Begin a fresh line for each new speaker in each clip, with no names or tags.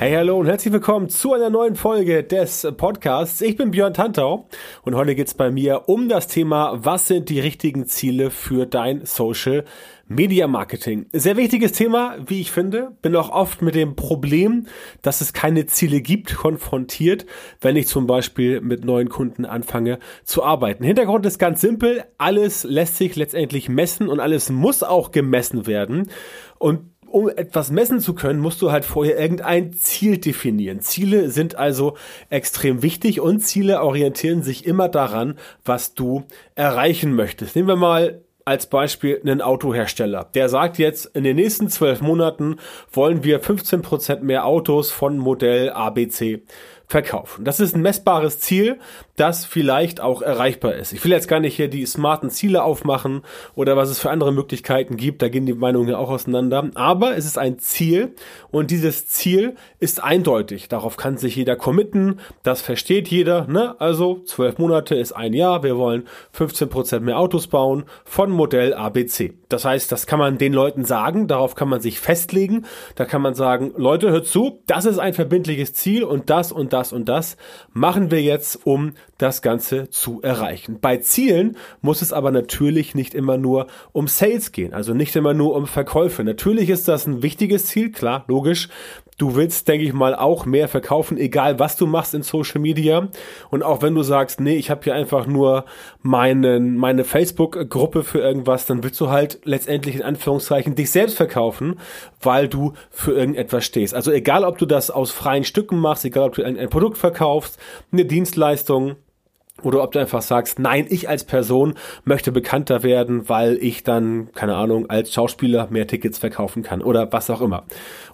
Hey, hallo und herzlich willkommen zu einer neuen Folge des Podcasts. Ich bin Björn Tantau und heute geht's bei mir um das Thema, was sind die richtigen Ziele für dein Social Media Marketing. Sehr wichtiges Thema, wie ich finde. Bin auch oft mit dem Problem, dass es keine Ziele gibt, konfrontiert, wenn ich zum Beispiel mit neuen Kunden anfange zu arbeiten. Hintergrund ist ganz simpel. Alles lässt sich letztendlich messen und alles muss auch gemessen werden. Und um etwas messen zu können, musst du halt vorher irgendein Ziel definieren. Ziele sind also extrem wichtig und Ziele orientieren sich immer daran, was du erreichen möchtest. Nehmen wir mal als Beispiel einen Autohersteller. Der sagt jetzt, in den nächsten zwölf Monaten wollen wir 15 Prozent mehr Autos von Modell ABC verkaufen. Das ist ein messbares Ziel, das vielleicht auch erreichbar ist. Ich will jetzt gar nicht hier die smarten Ziele aufmachen oder was es für andere Möglichkeiten gibt, da gehen die Meinungen ja auch auseinander, aber es ist ein Ziel und dieses Ziel ist eindeutig. Darauf kann sich jeder committen, das versteht jeder, ne? Also zwölf Monate ist ein Jahr, wir wollen 15 Prozent mehr Autos bauen von Modell ABC. Das heißt, das kann man den Leuten sagen, darauf kann man sich festlegen, da kann man sagen, Leute, hört zu, das ist ein verbindliches Ziel und das und das das und das machen wir jetzt, um das Ganze zu erreichen. Bei Zielen muss es aber natürlich nicht immer nur um Sales gehen, also nicht immer nur um Verkäufe. Natürlich ist das ein wichtiges Ziel, klar, logisch. Du willst, denke ich mal, auch mehr verkaufen, egal was du machst in Social Media. Und auch wenn du sagst, nee, ich habe hier einfach nur meinen, meine Facebook-Gruppe für irgendwas, dann willst du halt letztendlich in Anführungszeichen dich selbst verkaufen, weil du für irgendetwas stehst. Also egal, ob du das aus freien Stücken machst, egal, ob du ein, ein Produkt verkaufst, eine Dienstleistung, oder ob du einfach sagst, nein, ich als Person möchte bekannter werden, weil ich dann, keine Ahnung, als Schauspieler mehr Tickets verkaufen kann oder was auch immer.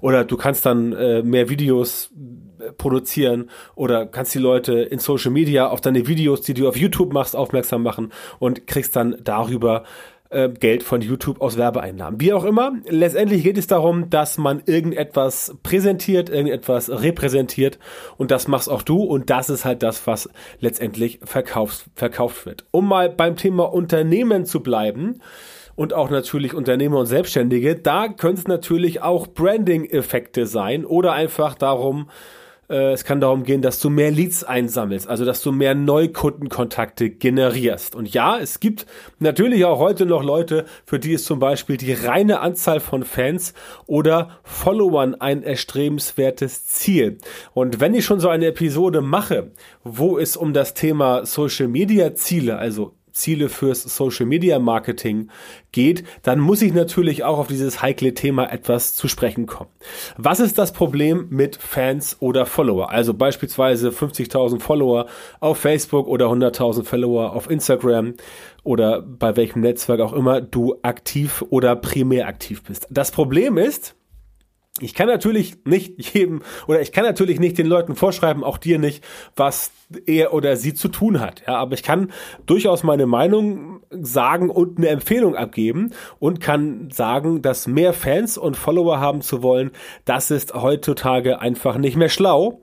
Oder du kannst dann äh, mehr Videos äh, produzieren oder kannst die Leute in Social Media auf deine Videos, die du auf YouTube machst, aufmerksam machen und kriegst dann darüber äh, Geld von YouTube aus Werbeeinnahmen. Wie auch immer, letztendlich geht es darum, dass man irgendetwas präsentiert, irgendetwas repräsentiert und das machst auch du und das ist halt das, was letztendlich verkaufs, verkauft wird. Um mal beim Thema Unternehmen zu bleiben, und auch natürlich Unternehmer und Selbstständige, da können es natürlich auch Branding-Effekte sein oder einfach darum, es kann darum gehen, dass du mehr Leads einsammelst, also dass du mehr Neukundenkontakte generierst. Und ja, es gibt natürlich auch heute noch Leute, für die ist zum Beispiel die reine Anzahl von Fans oder Followern ein erstrebenswertes Ziel. Und wenn ich schon so eine Episode mache, wo es um das Thema Social Media Ziele, also Ziele fürs Social Media Marketing geht, dann muss ich natürlich auch auf dieses heikle Thema etwas zu sprechen kommen. Was ist das Problem mit Fans oder Follower? Also beispielsweise 50.000 Follower auf Facebook oder 100.000 Follower auf Instagram oder bei welchem Netzwerk auch immer du aktiv oder primär aktiv bist. Das Problem ist, ich kann natürlich nicht jedem oder ich kann natürlich nicht den Leuten vorschreiben, auch dir nicht, was er oder sie zu tun hat. Ja, aber ich kann durchaus meine Meinung sagen und eine Empfehlung abgeben und kann sagen, dass mehr Fans und Follower haben zu wollen, das ist heutzutage einfach nicht mehr schlau.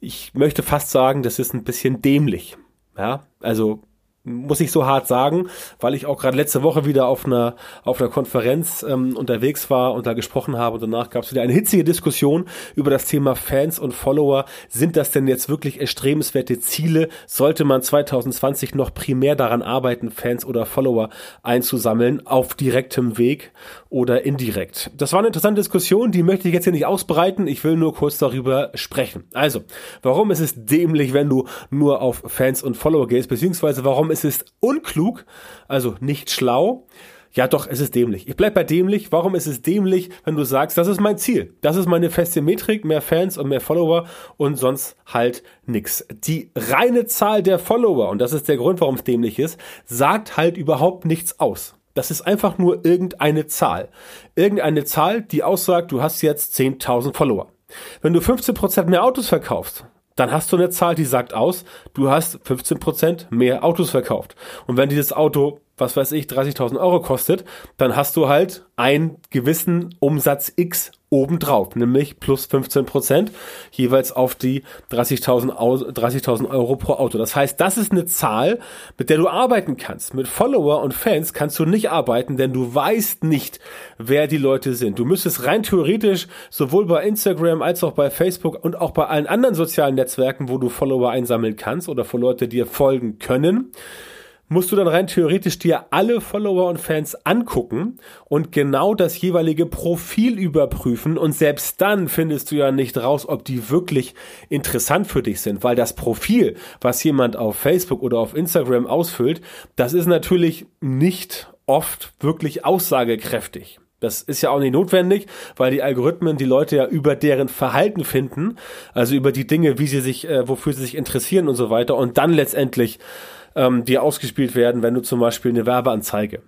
Ich möchte fast sagen, das ist ein bisschen dämlich. Ja, also muss ich so hart sagen, weil ich auch gerade letzte Woche wieder auf einer auf einer Konferenz ähm, unterwegs war und da gesprochen habe und danach gab es wieder eine hitzige Diskussion über das Thema Fans und Follower. Sind das denn jetzt wirklich erstrebenswerte Ziele? Sollte man 2020 noch primär daran arbeiten, Fans oder Follower einzusammeln auf direktem Weg oder indirekt? Das war eine interessante Diskussion, die möchte ich jetzt hier nicht ausbreiten. Ich will nur kurz darüber sprechen. Also, warum ist es dämlich, wenn du nur auf Fans und Follower gehst, beziehungsweise warum es ist unklug, also nicht schlau. Ja, doch, es ist dämlich. Ich bleib bei dämlich. Warum ist es dämlich, wenn du sagst, das ist mein Ziel? Das ist meine feste Metrik, mehr Fans und mehr Follower und sonst halt nix. Die reine Zahl der Follower, und das ist der Grund, warum es dämlich ist, sagt halt überhaupt nichts aus. Das ist einfach nur irgendeine Zahl. Irgendeine Zahl, die aussagt, du hast jetzt 10.000 Follower. Wenn du 15% mehr Autos verkaufst, dann hast du eine Zahl, die sagt aus, du hast 15% mehr Autos verkauft. Und wenn dieses Auto, was weiß ich, 30.000 Euro kostet, dann hast du halt einen gewissen Umsatz X obendrauf, nämlich plus 15 Prozent jeweils auf die 30.000 30 Euro pro Auto. Das heißt, das ist eine Zahl, mit der du arbeiten kannst. Mit Follower und Fans kannst du nicht arbeiten, denn du weißt nicht, wer die Leute sind. Du müsstest rein theoretisch sowohl bei Instagram als auch bei Facebook und auch bei allen anderen sozialen Netzwerken, wo du Follower einsammeln kannst oder für Leute dir folgen können, musst du dann rein theoretisch dir alle Follower und Fans angucken und genau das jeweilige Profil überprüfen. Und selbst dann findest du ja nicht raus, ob die wirklich interessant für dich sind, weil das Profil, was jemand auf Facebook oder auf Instagram ausfüllt, das ist natürlich nicht oft wirklich aussagekräftig. Das ist ja auch nicht notwendig, weil die Algorithmen die Leute ja über deren Verhalten finden, also über die Dinge, wie sie sich, äh, wofür sie sich interessieren und so weiter. Und dann letztendlich ähm, die ausgespielt werden, wenn du zum Beispiel eine Werbeanzeige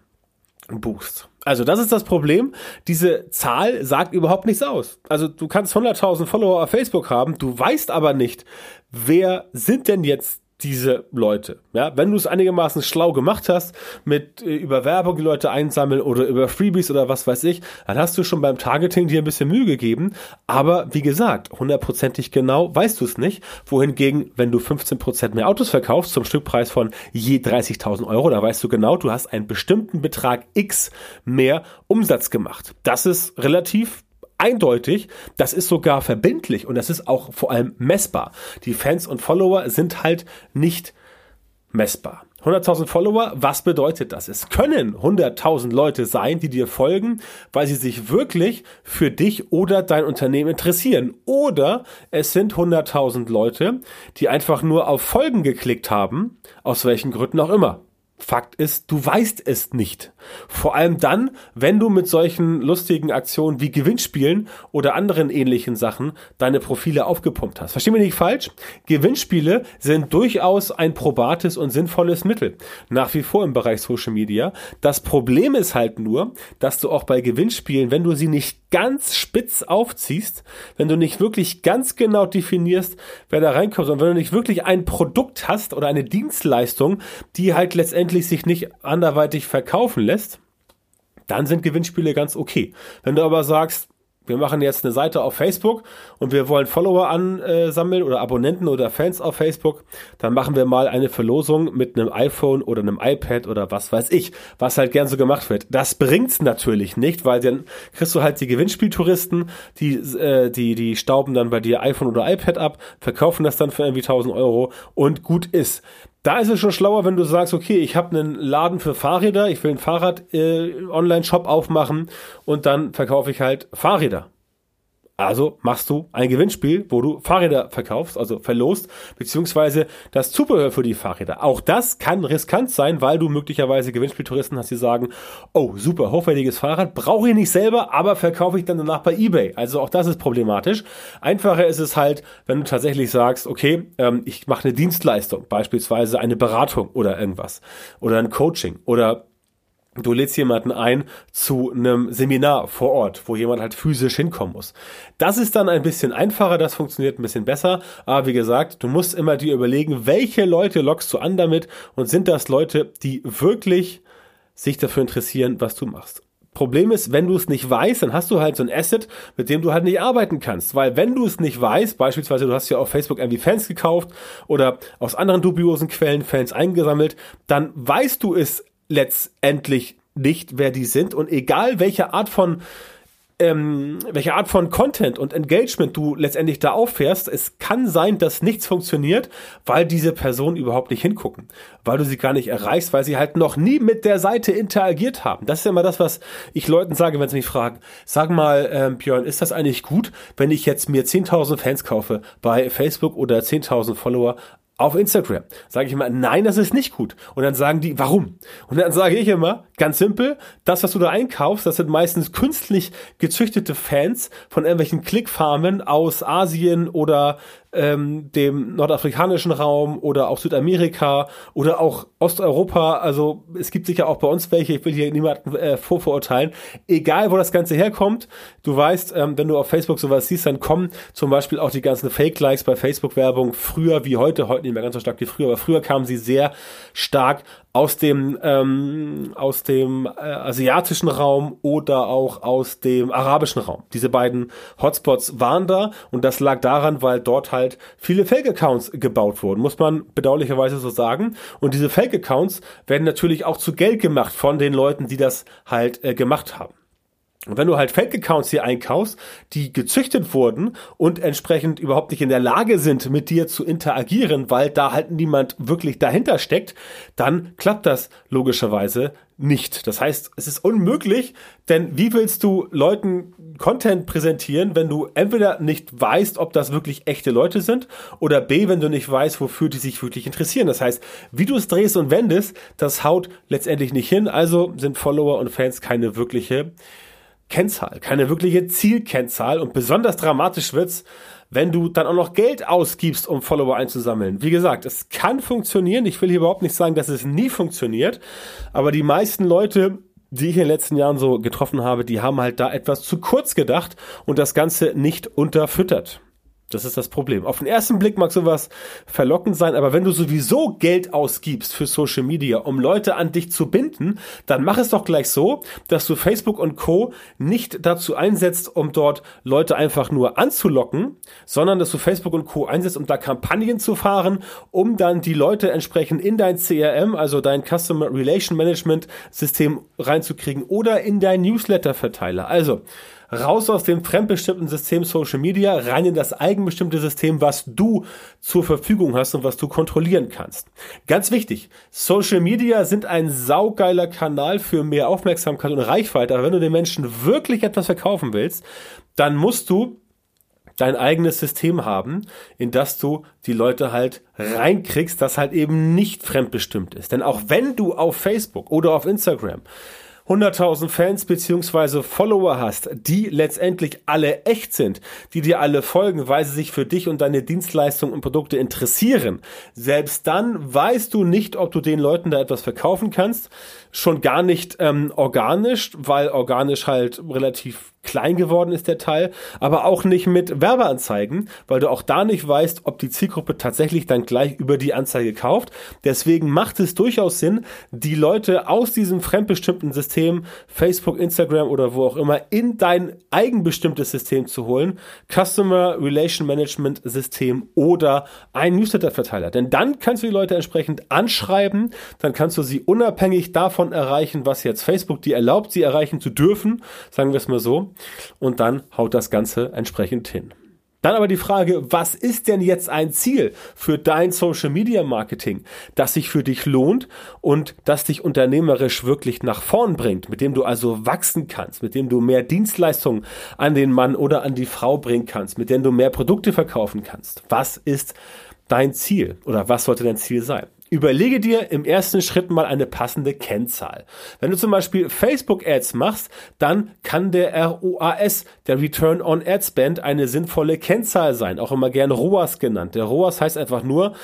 buchst. Also das ist das Problem. Diese Zahl sagt überhaupt nichts aus. Also du kannst 100.000 Follower auf Facebook haben, du weißt aber nicht, wer sind denn jetzt diese Leute. Ja, wenn du es einigermaßen schlau gemacht hast, mit äh, über Werbung die Leute einsammeln oder über Freebies oder was weiß ich, dann hast du schon beim Targeting dir ein bisschen Mühe gegeben. Aber wie gesagt, hundertprozentig genau weißt du es nicht. Wohingegen, wenn du 15% mehr Autos verkaufst zum Stückpreis von je 30.000 Euro, da weißt du genau, du hast einen bestimmten Betrag X mehr Umsatz gemacht. Das ist relativ eindeutig, das ist sogar verbindlich und das ist auch vor allem messbar. Die Fans und Follower sind halt nicht messbar. 100.000 Follower, was bedeutet das? Es können 100.000 Leute sein, die dir folgen, weil sie sich wirklich für dich oder dein Unternehmen interessieren. Oder es sind 100.000 Leute, die einfach nur auf Folgen geklickt haben, aus welchen Gründen auch immer. Fakt ist, du weißt es nicht. Vor allem dann, wenn du mit solchen lustigen Aktionen wie Gewinnspielen oder anderen ähnlichen Sachen deine Profile aufgepumpt hast. Versteh mich nicht falsch. Gewinnspiele sind durchaus ein probates und sinnvolles Mittel. Nach wie vor im Bereich Social Media. Das Problem ist halt nur, dass du auch bei Gewinnspielen, wenn du sie nicht ganz spitz aufziehst, wenn du nicht wirklich ganz genau definierst, wer da reinkommt, und wenn du nicht wirklich ein Produkt hast oder eine Dienstleistung, die halt letztendlich letztendlich sich nicht anderweitig verkaufen lässt, dann sind Gewinnspiele ganz okay. Wenn du aber sagst, wir machen jetzt eine Seite auf Facebook und wir wollen Follower ansammeln oder Abonnenten oder Fans auf Facebook, dann machen wir mal eine Verlosung mit einem iPhone oder einem iPad oder was weiß ich, was halt gern so gemacht wird. Das bringt's natürlich nicht, weil dann kriegst du halt die Gewinnspieltouristen, die, äh, die, die stauben dann bei dir iPhone oder iPad ab, verkaufen das dann für irgendwie 1000 Euro und gut ist. Da ist es schon schlauer, wenn du sagst, okay, ich habe einen Laden für Fahrräder, ich will einen Fahrrad-Online-Shop äh, aufmachen und dann verkaufe ich halt Fahrräder. Also machst du ein Gewinnspiel, wo du Fahrräder verkaufst, also verlost, beziehungsweise das Zubehör für die Fahrräder. Auch das kann riskant sein, weil du möglicherweise Gewinnspieltouristen hast, die sagen, oh, super, hochwertiges Fahrrad, brauche ich nicht selber, aber verkaufe ich dann danach bei eBay. Also auch das ist problematisch. Einfacher ist es halt, wenn du tatsächlich sagst, okay, ähm, ich mache eine Dienstleistung, beispielsweise eine Beratung oder irgendwas oder ein Coaching oder du lädst jemanden ein zu einem Seminar vor Ort, wo jemand halt physisch hinkommen muss. Das ist dann ein bisschen einfacher, das funktioniert ein bisschen besser, aber wie gesagt, du musst immer dir überlegen, welche Leute lockst du an damit und sind das Leute, die wirklich sich dafür interessieren, was du machst. Problem ist, wenn du es nicht weißt, dann hast du halt so ein Asset, mit dem du halt nicht arbeiten kannst. Weil wenn du es nicht weißt, beispielsweise du hast ja auf Facebook irgendwie Fans gekauft oder aus anderen dubiosen Quellen Fans eingesammelt, dann weißt du es letztendlich nicht, wer die sind. Und egal welche Art von ähm, welche Art von Content und Engagement du letztendlich da auffährst, es kann sein, dass nichts funktioniert, weil diese Personen überhaupt nicht hingucken, weil du sie gar nicht erreichst, weil sie halt noch nie mit der Seite interagiert haben. Das ist ja immer das, was ich Leuten sage, wenn sie mich fragen. Sag mal, ähm, Björn, ist das eigentlich gut, wenn ich jetzt mir 10.000 Fans kaufe bei Facebook oder 10.000 Follower auf Instagram. Sage ich immer, nein, das ist nicht gut. Und dann sagen die, warum? Und dann sage ich immer, ganz simpel, das, was du da einkaufst, das sind meistens künstlich gezüchtete Fans von irgendwelchen Klickfarmen aus Asien oder ähm, dem nordafrikanischen Raum oder auch Südamerika oder auch Osteuropa. Also es gibt sicher auch bei uns welche, ich will hier niemanden äh, vorverurteilen. Egal, wo das Ganze herkommt, du weißt, ähm, wenn du auf Facebook sowas siehst, dann kommen zum Beispiel auch die ganzen Fake-Likes bei Facebook-Werbung früher wie heute, heute nicht mehr ganz so stark wie früher, aber früher kamen sie sehr stark aus dem ähm, aus dem äh, asiatischen Raum oder auch aus dem arabischen Raum. Diese beiden Hotspots waren da und das lag daran, weil dort halt viele Fake-Accounts gebaut wurden, muss man bedauerlicherweise so sagen. Und diese Fake-Accounts werden natürlich auch zu Geld gemacht von den Leuten, die das halt äh, gemacht haben. Und wenn du halt Fake-Accounts hier einkaufst, die gezüchtet wurden und entsprechend überhaupt nicht in der Lage sind, mit dir zu interagieren, weil da halt niemand wirklich dahinter steckt, dann klappt das logischerweise nicht. Das heißt, es ist unmöglich, denn wie willst du Leuten Content präsentieren, wenn du entweder nicht weißt, ob das wirklich echte Leute sind oder B, wenn du nicht weißt, wofür die sich wirklich interessieren. Das heißt, wie du es drehst und wendest, das haut letztendlich nicht hin. Also sind Follower und Fans keine wirkliche Kennzahl, keine wirkliche Zielkennzahl und besonders dramatisch wird's, wenn du dann auch noch Geld ausgibst, um Follower einzusammeln. Wie gesagt, es kann funktionieren. Ich will hier überhaupt nicht sagen, dass es nie funktioniert, aber die meisten Leute, die ich in den letzten Jahren so getroffen habe, die haben halt da etwas zu kurz gedacht und das Ganze nicht unterfüttert. Das ist das Problem. Auf den ersten Blick mag sowas verlockend sein, aber wenn du sowieso Geld ausgibst für Social Media, um Leute an dich zu binden, dann mach es doch gleich so, dass du Facebook und Co. nicht dazu einsetzt, um dort Leute einfach nur anzulocken, sondern dass du Facebook und Co. einsetzt, um da Kampagnen zu fahren, um dann die Leute entsprechend in dein CRM, also dein Customer Relation Management System reinzukriegen oder in dein Newsletter Verteiler. Also, raus aus dem fremdbestimmten System Social Media, rein in das eigenbestimmte System, was du zur Verfügung hast und was du kontrollieren kannst. Ganz wichtig, Social Media sind ein saugeiler Kanal für mehr Aufmerksamkeit und Reichweite, aber wenn du den Menschen wirklich etwas verkaufen willst, dann musst du dein eigenes System haben, in das du die Leute halt reinkriegst, das halt eben nicht fremdbestimmt ist. Denn auch wenn du auf Facebook oder auf Instagram 100.000 Fans beziehungsweise Follower hast, die letztendlich alle echt sind, die dir alle folgen, weil sie sich für dich und deine Dienstleistungen und Produkte interessieren, selbst dann weißt du nicht, ob du den Leuten da etwas verkaufen kannst. Schon gar nicht ähm, organisch, weil organisch halt relativ klein geworden ist der Teil, aber auch nicht mit Werbeanzeigen, weil du auch da nicht weißt, ob die Zielgruppe tatsächlich dann gleich über die Anzeige kauft. Deswegen macht es durchaus Sinn, die Leute aus diesem fremdbestimmten System, Facebook, Instagram oder wo auch immer, in dein eigenbestimmtes System zu holen, Customer Relation Management System oder ein Newsletter-Verteiler. Denn dann kannst du die Leute entsprechend anschreiben, dann kannst du sie unabhängig davon erreichen, was jetzt Facebook dir erlaubt, sie erreichen zu dürfen, sagen wir es mal so und dann haut das Ganze entsprechend hin. Dann aber die Frage, was ist denn jetzt ein Ziel für dein Social Media Marketing, das sich für dich lohnt und das dich unternehmerisch wirklich nach vorn bringt, mit dem du also wachsen kannst, mit dem du mehr Dienstleistungen an den Mann oder an die Frau bringen kannst, mit dem du mehr Produkte verkaufen kannst. Was ist dein Ziel oder was sollte dein Ziel sein? Überlege dir im ersten Schritt mal eine passende Kennzahl. Wenn du zum Beispiel Facebook Ads machst, dann kann der ROAS, der Return on Ad Spend, eine sinnvolle Kennzahl sein, auch immer gern ROAS genannt. Der ROAS heißt einfach nur,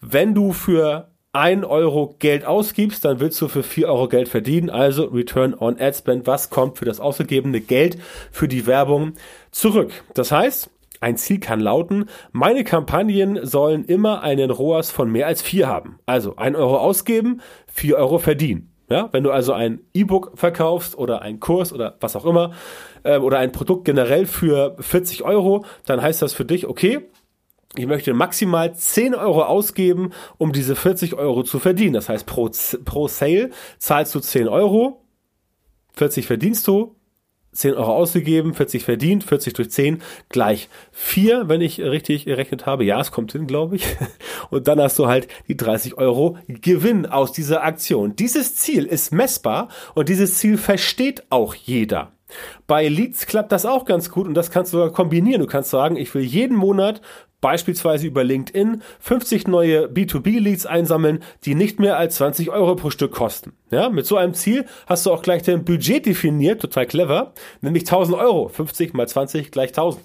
wenn du für 1 Euro Geld ausgibst, dann willst du für 4 Euro Geld verdienen, also Return on Ad Spend, was kommt für das ausgegebene Geld für die Werbung zurück. Das heißt, ein Ziel kann lauten, meine Kampagnen sollen immer einen ROAS von mehr als vier haben. Also ein Euro ausgeben, vier Euro verdienen. Ja, wenn du also ein E-Book verkaufst oder einen Kurs oder was auch immer äh, oder ein Produkt generell für 40 Euro, dann heißt das für dich, okay, ich möchte maximal 10 Euro ausgeben, um diese 40 Euro zu verdienen. Das heißt, pro, pro Sale zahlst du 10 Euro, 40 verdienst du, 10 Euro ausgegeben, 40 verdient, 40 durch 10 gleich 4, wenn ich richtig gerechnet habe. Ja, es kommt hin, glaube ich. Und dann hast du halt die 30 Euro Gewinn aus dieser Aktion. Dieses Ziel ist messbar und dieses Ziel versteht auch jeder. Bei Leads klappt das auch ganz gut und das kannst du sogar kombinieren. Du kannst sagen, ich will jeden Monat beispielsweise über LinkedIn 50 neue B2B-Leads einsammeln, die nicht mehr als 20 Euro pro Stück kosten. Ja, mit so einem Ziel hast du auch gleich dein Budget definiert, total clever, nämlich 1000 Euro. 50 mal 20 gleich 1000.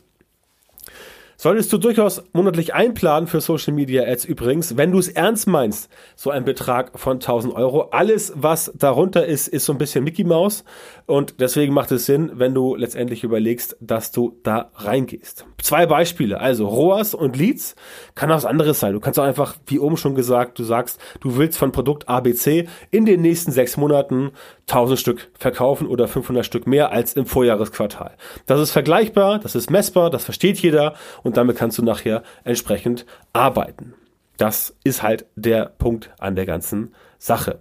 Solltest du durchaus monatlich einplanen für Social Media Ads übrigens, wenn du es ernst meinst, so ein Betrag von 1000 Euro. Alles, was darunter ist, ist so ein bisschen Mickey Mouse und deswegen macht es Sinn, wenn du letztendlich überlegst, dass du da reingehst. Zwei Beispiele, also ROAS und Leads, kann auch was anderes sein. Du kannst auch einfach, wie oben schon gesagt, du sagst, du willst von Produkt ABC in den nächsten sechs Monaten 1000 Stück verkaufen oder 500 Stück mehr als im Vorjahresquartal. Das ist vergleichbar, das ist messbar, das versteht jeder und damit kannst du nachher entsprechend arbeiten. Das ist halt der Punkt an der ganzen Sache.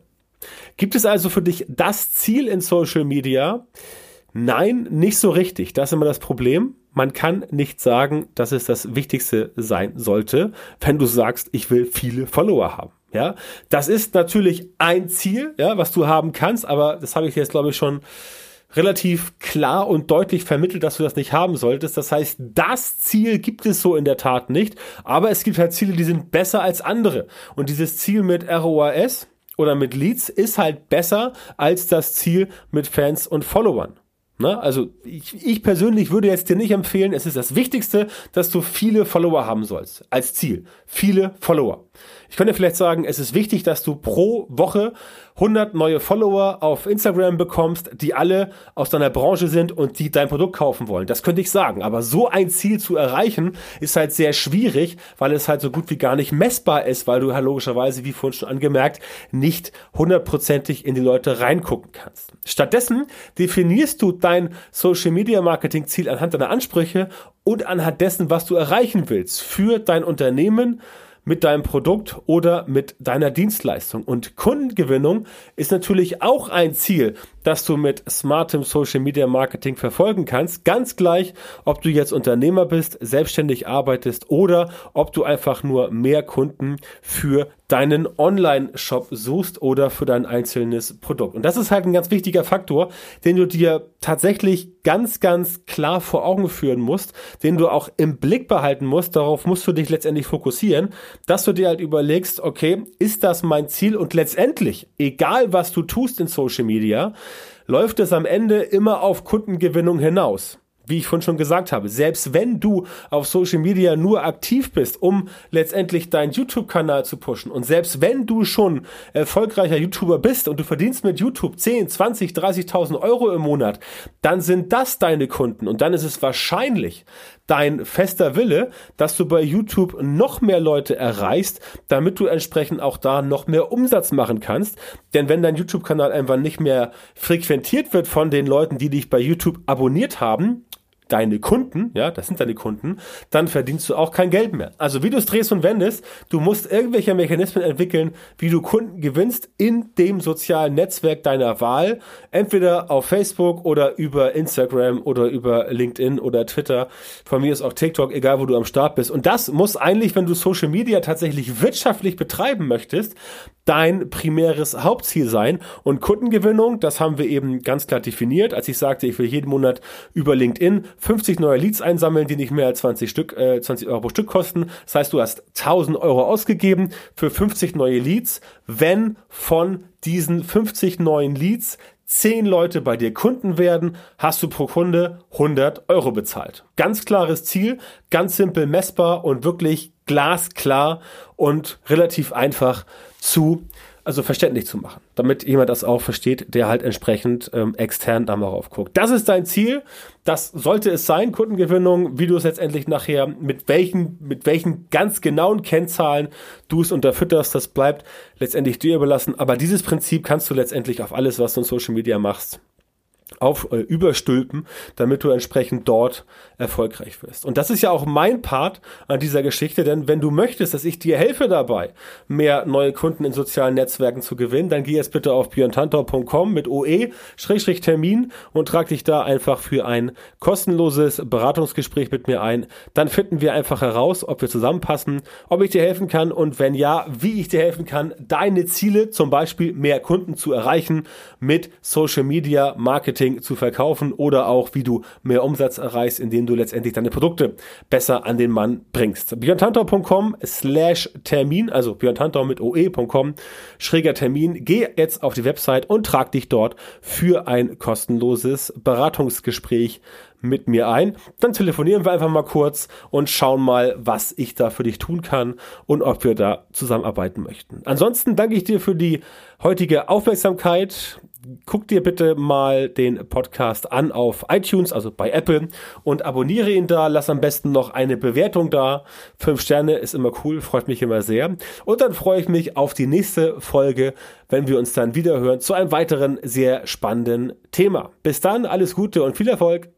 Gibt es also für dich das Ziel in Social Media? Nein, nicht so richtig. Das ist immer das Problem. Man kann nicht sagen, dass es das Wichtigste sein sollte, wenn du sagst, ich will viele Follower haben. Ja, das ist natürlich ein Ziel, ja, was du haben kannst, aber das habe ich jetzt, glaube ich, schon relativ klar und deutlich vermittelt, dass du das nicht haben solltest. Das heißt, das Ziel gibt es so in der Tat nicht, aber es gibt halt Ziele, die sind besser als andere. Und dieses Ziel mit ROAS oder mit Leads ist halt besser als das Ziel mit Fans und Followern. Ne? Also ich, ich persönlich würde jetzt dir nicht empfehlen, es ist das Wichtigste, dass du viele Follower haben sollst als Ziel. Viele Follower. Ich könnte vielleicht sagen, es ist wichtig, dass du pro Woche 100 neue Follower auf Instagram bekommst, die alle aus deiner Branche sind und die dein Produkt kaufen wollen. Das könnte ich sagen. Aber so ein Ziel zu erreichen, ist halt sehr schwierig, weil es halt so gut wie gar nicht messbar ist, weil du halt logischerweise, wie vorhin schon angemerkt, nicht hundertprozentig in die Leute reingucken kannst. Stattdessen definierst du dein Social Media Marketing Ziel anhand deiner Ansprüche und anhand dessen, was du erreichen willst für dein Unternehmen, mit deinem Produkt oder mit deiner Dienstleistung. Und Kundengewinnung ist natürlich auch ein Ziel, das du mit smartem Social Media Marketing verfolgen kannst. Ganz gleich, ob du jetzt Unternehmer bist, selbstständig arbeitest oder ob du einfach nur mehr Kunden für deinen Online-Shop suchst oder für dein einzelnes Produkt. Und das ist halt ein ganz wichtiger Faktor, den du dir tatsächlich ganz, ganz klar vor Augen führen musst, den du auch im Blick behalten musst. Darauf musst du dich letztendlich fokussieren, dass du dir halt überlegst, okay, ist das mein Ziel? Und letztendlich, egal was du tust in Social Media, läuft es am Ende immer auf Kundengewinnung hinaus wie ich vorhin schon gesagt habe, selbst wenn du auf Social Media nur aktiv bist, um letztendlich deinen YouTube-Kanal zu pushen und selbst wenn du schon erfolgreicher YouTuber bist und du verdienst mit YouTube 10, 20, 30.000 Euro im Monat, dann sind das deine Kunden und dann ist es wahrscheinlich dein fester Wille, dass du bei YouTube noch mehr Leute erreichst, damit du entsprechend auch da noch mehr Umsatz machen kannst. Denn wenn dein YouTube-Kanal einfach nicht mehr frequentiert wird von den Leuten, die dich bei YouTube abonniert haben, deine Kunden, ja, das sind deine Kunden, dann verdienst du auch kein Geld mehr. Also wie du es drehst und wendest, du musst irgendwelche Mechanismen entwickeln, wie du Kunden gewinnst in dem sozialen Netzwerk deiner Wahl, entweder auf Facebook oder über Instagram oder über LinkedIn oder Twitter, von mir ist auch TikTok, egal wo du am Start bist. Und das muss eigentlich, wenn du Social Media tatsächlich wirtschaftlich betreiben möchtest, dein primäres Hauptziel sein. Und Kundengewinnung, das haben wir eben ganz klar definiert, als ich sagte, ich will jeden Monat über LinkedIn 50 neue Leads einsammeln, die nicht mehr als 20 Stück, äh, 20 Euro pro Stück kosten. Das heißt, du hast 1000 Euro ausgegeben für 50 neue Leads, wenn von diesen 50 neuen Leads 10 Leute bei dir Kunden werden, hast du pro Kunde 100 Euro bezahlt. Ganz klares Ziel, ganz simpel messbar und wirklich glasklar und relativ einfach zu also verständlich zu machen, damit jemand das auch versteht, der halt entsprechend ähm, extern da mal rauf guckt. Das ist dein Ziel, das sollte es sein, Kundengewinnung, wie du es letztendlich nachher, mit welchen, mit welchen ganz genauen Kennzahlen du es unterfütterst, das bleibt letztendlich dir überlassen, aber dieses Prinzip kannst du letztendlich auf alles, was du in Social Media machst, auf äh, überstülpen, damit du entsprechend dort erfolgreich wirst. Und das ist ja auch mein Part an dieser Geschichte, denn wenn du möchtest, dass ich dir helfe dabei, mehr neue Kunden in sozialen Netzwerken zu gewinnen, dann geh jetzt bitte auf björntantor.com mit OE-Termin und trag dich da einfach für ein kostenloses Beratungsgespräch mit mir ein. Dann finden wir einfach heraus, ob wir zusammenpassen, ob ich dir helfen kann und wenn ja, wie ich dir helfen kann, deine Ziele, zum Beispiel mehr Kunden zu erreichen mit Social Media Marketing Marketing zu verkaufen oder auch wie du mehr Umsatz erreichst, indem du letztendlich deine Produkte besser an den Mann bringst. björntantau.com slash Termin, also björntantau mit oe.com schräger Termin. Geh jetzt auf die Website und trag dich dort für ein kostenloses Beratungsgespräch mit mir ein. Dann telefonieren wir einfach mal kurz und schauen mal, was ich da für dich tun kann und ob wir da zusammenarbeiten möchten. Ansonsten danke ich dir für die heutige Aufmerksamkeit. Guck dir bitte mal den Podcast an auf iTunes, also bei Apple und abonniere ihn da. Lass am besten noch eine Bewertung da. Fünf Sterne ist immer cool, freut mich immer sehr. Und dann freue ich mich auf die nächste Folge, wenn wir uns dann wieder hören zu einem weiteren sehr spannenden Thema. Bis dann, alles Gute und viel Erfolg.